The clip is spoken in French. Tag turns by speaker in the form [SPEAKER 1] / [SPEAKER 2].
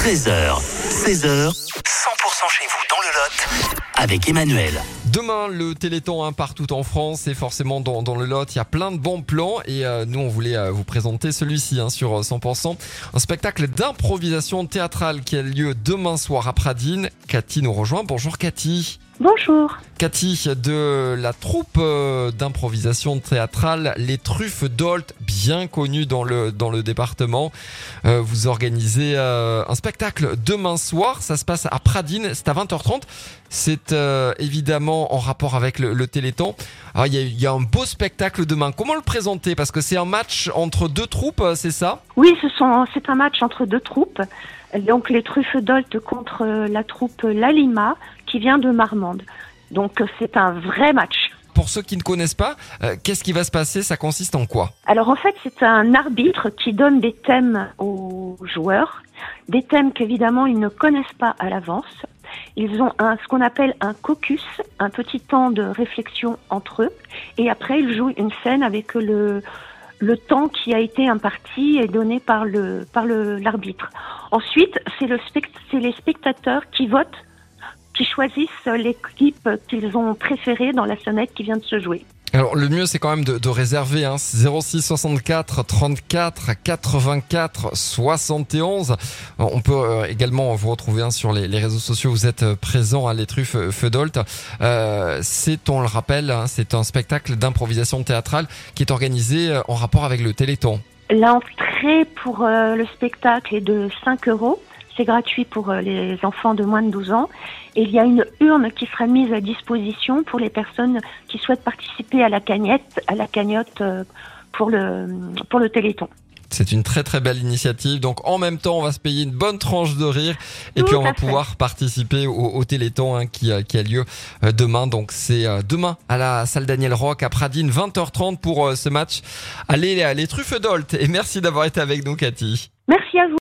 [SPEAKER 1] 13h, 16h, 100% chez vous dans le Lot avec Emmanuel.
[SPEAKER 2] Demain, le Téléthon hein, partout en France et forcément dans, dans le Lot, il y a plein de bons plans et euh, nous on voulait euh, vous présenter celui-ci hein, sur euh, 100%, un spectacle d'improvisation théâtrale qui a lieu demain soir à Pradine. Cathy nous rejoint. Bonjour Cathy.
[SPEAKER 3] Bonjour.
[SPEAKER 2] Cathy de la troupe euh, d'improvisation théâtrale Les Truffes d'Olt, bien connue dans le, dans le département. Euh, vous organisez euh, un spectacle demain soir, ça se passe à Pradine, c'est à 20h30. C'est évidemment en rapport avec le, Téléthon. Alors, il y, a, un beau spectacle demain. Comment le présenter? Parce que c'est un match entre deux troupes, c'est ça?
[SPEAKER 3] Oui, ce c'est un match entre deux troupes. Donc les truffes d'Olt contre la troupe Lalima qui vient de Marmande. Donc euh, c'est un vrai match.
[SPEAKER 2] Pour ceux qui ne connaissent pas, euh, qu'est-ce qui va se passer? Ça consiste en quoi?
[SPEAKER 3] Alors en fait, c'est un arbitre qui donne des thèmes aux joueurs, des thèmes qu'évidemment ils ne connaissent pas à l'avance. Ils ont un, ce qu'on appelle un caucus, un petit temps de réflexion entre eux, et après ils jouent une scène avec le, le temps qui a été imparti et donné par le par le l'arbitre. Ensuite, c'est le spect- c'est les spectateurs qui votent, qui choisissent l'équipe qu'ils ont préférée dans la sonnette qui vient de se jouer.
[SPEAKER 2] Alors le mieux c'est quand même de, de réserver hein, 06 64 34 84 71. On peut euh, également vous retrouver hein, sur les, les réseaux sociaux. Vous êtes euh, présent à les truffes Feudolt. Euh, c'est on le rappelle, hein, c'est un spectacle d'improvisation théâtrale qui est organisé euh, en rapport avec le Téléthon.
[SPEAKER 3] L'entrée pour euh, le spectacle est de 5 euros. C'est gratuit pour euh, les enfants de moins de 12 ans. Et il y a une urne qui sera mise à disposition pour les personnes qui souhaitent participer à la cagnotte, à la cagnotte euh, pour le pour le Téléthon.
[SPEAKER 2] C'est une très très belle initiative. Donc en même temps, on va se payer une bonne tranche de rire et
[SPEAKER 3] Tout
[SPEAKER 2] puis on va
[SPEAKER 3] fait.
[SPEAKER 2] pouvoir participer au, au Téléthon hein, qui, a- qui a lieu euh, demain. Donc c'est euh, demain à la salle Daniel Rock à Pradine, 20h30 pour euh, ce match. Allez, les, les truffes d'Olt. Et merci d'avoir été avec nous, Cathy.
[SPEAKER 3] Merci à vous.